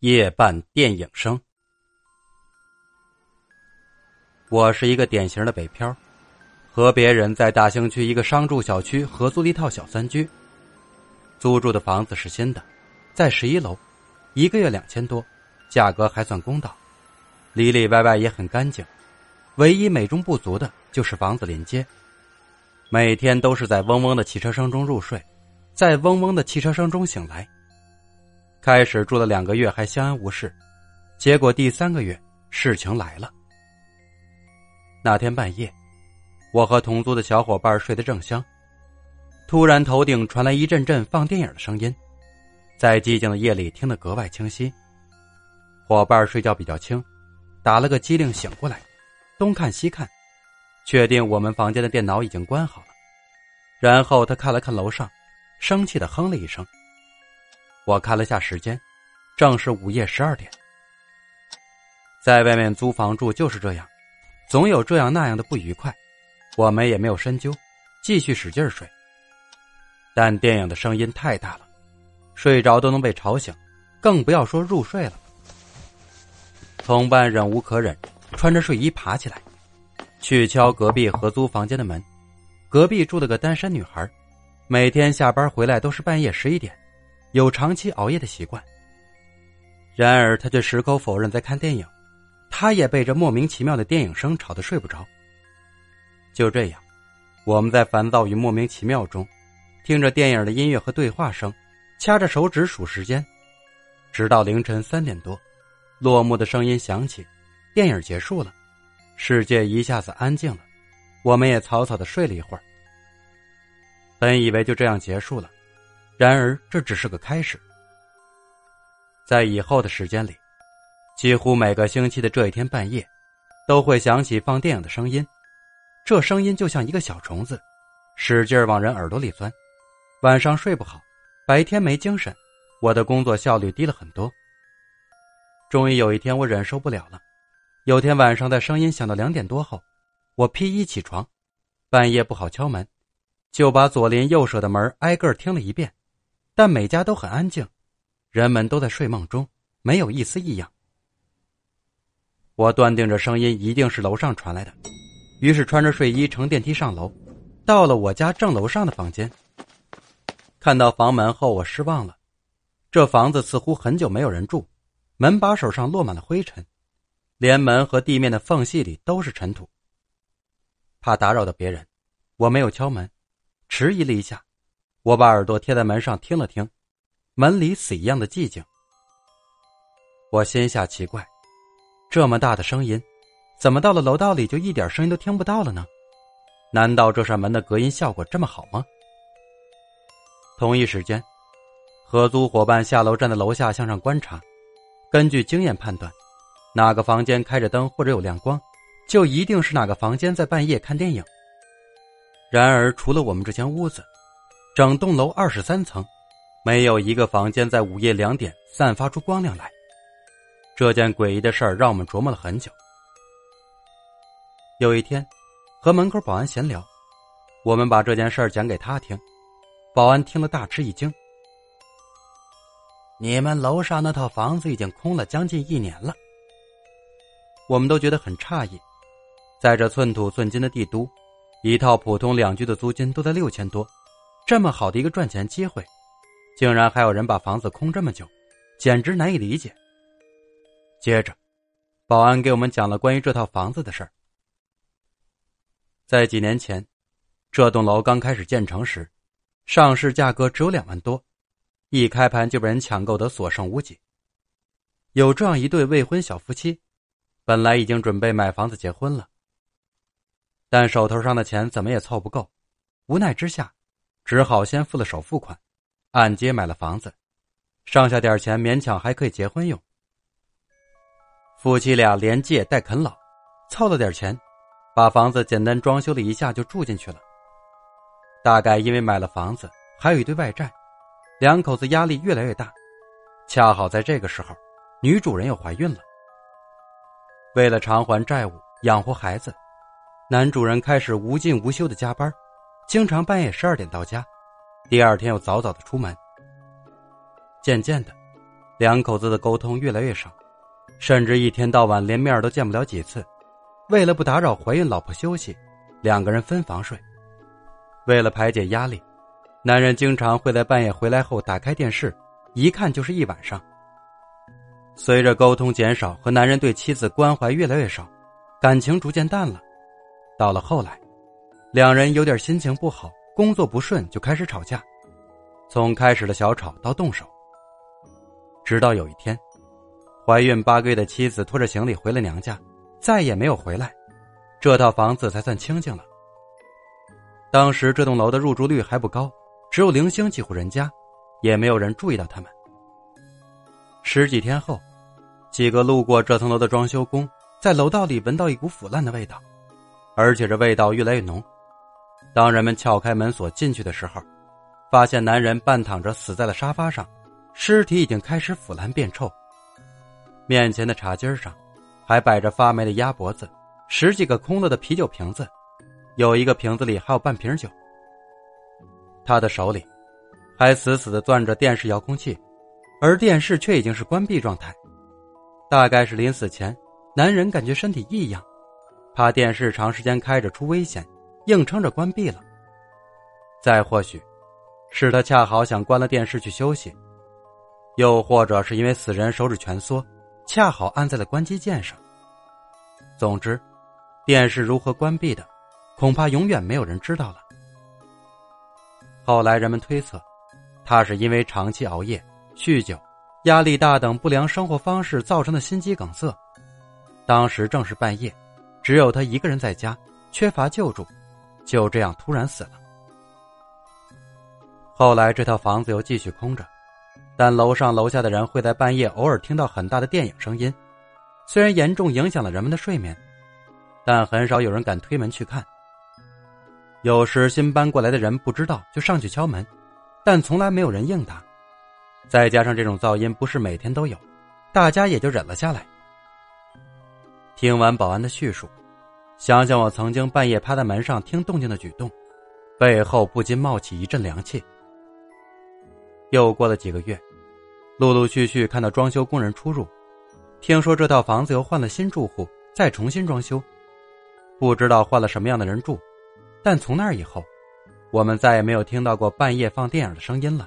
夜半电影声。我是一个典型的北漂，和别人在大兴区一个商住小区合租了一套小三居。租住的房子是新的，在十一楼，一个月两千多，价格还算公道，里里外外也很干净。唯一美中不足的就是房子临街，每天都是在嗡嗡的汽车声中入睡，在嗡嗡的汽车声中醒来。开始住了两个月还相安无事，结果第三个月事情来了。那天半夜，我和同租的小伙伴睡得正香，突然头顶传来一阵阵放电影的声音，在寂静的夜里听得格外清晰。伙伴睡觉比较轻，打了个机灵醒过来，东看西看，确定我们房间的电脑已经关好了，然后他看了看楼上，生气的哼了一声。我看了下时间，正是午夜十二点。在外面租房住就是这样，总有这样那样的不愉快，我们也没有深究，继续使劲睡。但电影的声音太大了，睡着都能被吵醒，更不要说入睡了。同伴忍无可忍，穿着睡衣爬起来，去敲隔壁合租房间的门。隔壁住了个单身女孩，每天下班回来都是半夜十一点。有长期熬夜的习惯，然而他却矢口否认在看电影，他也被这莫名其妙的电影声吵得睡不着。就这样，我们在烦躁与莫名其妙中，听着电影的音乐和对话声，掐着手指数时间，直到凌晨三点多，落幕的声音响起，电影结束了，世界一下子安静了，我们也草草的睡了一会儿。本以为就这样结束了。然而，这只是个开始。在以后的时间里，几乎每个星期的这一天半夜，都会响起放电影的声音。这声音就像一个小虫子，使劲往人耳朵里钻。晚上睡不好，白天没精神，我的工作效率低了很多。终于有一天，我忍受不了了。有天晚上，在声音响到两点多后，我披衣起床，半夜不好敲门，就把左邻右舍的门挨个听了一遍。但每家都很安静，人们都在睡梦中，没有一丝异样。我断定这声音一定是楼上传来的，于是穿着睡衣乘电梯上楼，到了我家正楼上的房间。看到房门后，我失望了，这房子似乎很久没有人住，门把手上落满了灰尘，连门和地面的缝隙里都是尘土。怕打扰到别人，我没有敲门，迟疑了一下。我把耳朵贴在门上听了听，门里死一样的寂静。我心下奇怪，这么大的声音，怎么到了楼道里就一点声音都听不到了呢？难道这扇门的隔音效果这么好吗？同一时间，合租伙伴下楼站在楼下向上观察，根据经验判断，哪个房间开着灯或者有亮光，就一定是哪个房间在半夜看电影。然而，除了我们这间屋子。整栋楼二十三层，没有一个房间在午夜两点散发出光亮来。这件诡异的事儿让我们琢磨了很久。有一天，和门口保安闲聊，我们把这件事儿讲给他听。保安听了大吃一惊：“你们楼上那套房子已经空了将近一年了。”我们都觉得很诧异，在这寸土寸金的帝都，一套普通两居的租金都在六千多。这么好的一个赚钱机会，竟然还有人把房子空这么久，简直难以理解。接着，保安给我们讲了关于这套房子的事儿。在几年前，这栋楼刚开始建成时，上市价格只有两万多，一开盘就被人抢购得所剩无几。有这样一对未婚小夫妻，本来已经准备买房子结婚了，但手头上的钱怎么也凑不够，无奈之下。只好先付了首付款，按揭买了房子，剩下点钱勉强还可以结婚用。夫妻俩连借带啃老，凑了点钱，把房子简单装修了一下就住进去了。大概因为买了房子，还有一堆外债，两口子压力越来越大。恰好在这个时候，女主人又怀孕了。为了偿还债务、养活孩子，男主人开始无尽无休的加班。经常半夜十二点到家，第二天又早早的出门。渐渐的，两口子的沟通越来越少，甚至一天到晚连面都见不了几次。为了不打扰怀孕老婆休息，两个人分房睡。为了排解压力，男人经常会在半夜回来后打开电视，一看就是一晚上。随着沟通减少和男人对妻子关怀越来越少，感情逐渐淡了。到了后来，两人有点心情不好，工作不顺就开始吵架，从开始的小吵到动手。直到有一天，怀孕八个月的妻子拖着行李回了娘家，再也没有回来，这套房子才算清静了。当时这栋楼的入住率还不高，只有零星几户人家，也没有人注意到他们。十几天后，几个路过这层楼的装修工在楼道里闻到一股腐烂的味道，而且这味道越来越浓。当人们撬开门锁进去的时候，发现男人半躺着死在了沙发上。尸体已经开始腐烂变臭。面前的茶几上，还摆着发霉的鸭脖子，十几个空了的啤酒瓶子，有一个瓶子里还有半瓶酒。他的手里，还死死的攥着电视遥控器，而电视却已经是关闭状态。大概是临死前，男人感觉身体异样，怕电视长时间开着出危险，硬撑着关闭了。再或许，是他恰好想关了电视去休息。又或者是因为死人手指蜷缩，恰好按在了关机键上。总之，电视如何关闭的，恐怕永远没有人知道了。后来人们推测，他是因为长期熬夜、酗酒、压力大等不良生活方式造成的心肌梗塞。当时正是半夜，只有他一个人在家，缺乏救助，就这样突然死了。后来这套房子又继续空着。但楼上楼下的人会在半夜偶尔听到很大的电影声音，虽然严重影响了人们的睡眠，但很少有人敢推门去看。有时新搬过来的人不知道就上去敲门，但从来没有人应答。再加上这种噪音不是每天都有，大家也就忍了下来。听完保安的叙述，想想我曾经半夜趴在门上听动静的举动，背后不禁冒起一阵凉气。又过了几个月。陆陆续续看到装修工人出入，听说这套房子又换了新住户，再重新装修，不知道换了什么样的人住，但从那以后，我们再也没有听到过半夜放电影的声音了。